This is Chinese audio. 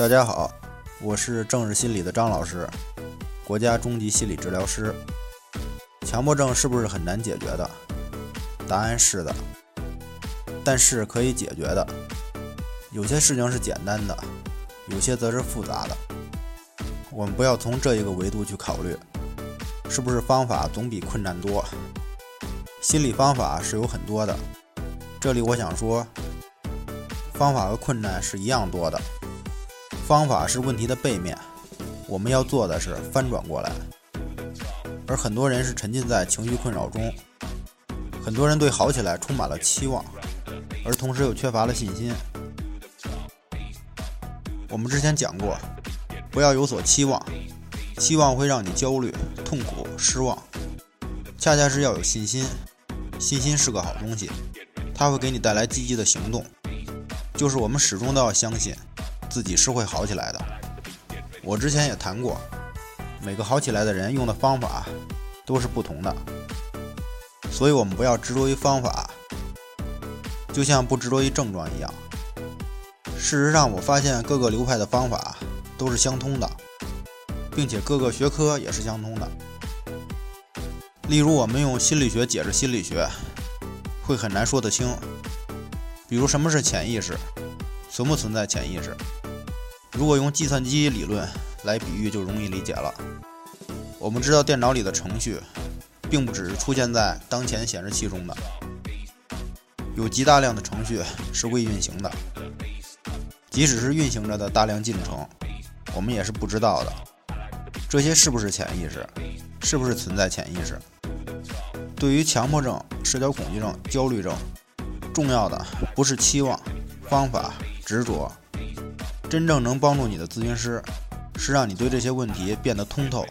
大家好，我是正视心理的张老师，国家中级心理治疗师。强迫症是不是很难解决的？答案是的，但是可以解决的。有些事情是简单的，有些则是复杂的。我们不要从这一个维度去考虑，是不是方法总比困难多？心理方法是有很多的，这里我想说，方法和困难是一样多的。方法是问题的背面，我们要做的是翻转过来。而很多人是沉浸在情绪困扰中，很多人对好起来充满了期望，而同时又缺乏了信心。我们之前讲过，不要有所期望，期望会让你焦虑、痛苦、失望。恰恰是要有信心，信心是个好东西，它会给你带来积极的行动。就是我们始终都要相信。自己是会好起来的。我之前也谈过，每个好起来的人用的方法都是不同的，所以我们不要执着于方法，就像不执着于症状一样。事实上，我发现各个流派的方法都是相通的，并且各个学科也是相通的。例如，我们用心理学解释心理学，会很难说得清。比如，什么是潜意识？存不存在潜意识？如果用计算机理论来比喻，就容易理解了。我们知道，电脑里的程序，并不只是出现在当前显示器中的，有极大量的程序是未运行的。即使是运行着的大量进程，我们也是不知道的。这些是不是潜意识？是不是存在潜意识？对于强迫症、社交恐惧症、焦虑症，重要的不是期望、方法、执着。真正能帮助你的咨询师，是让你对这些问题变得通透。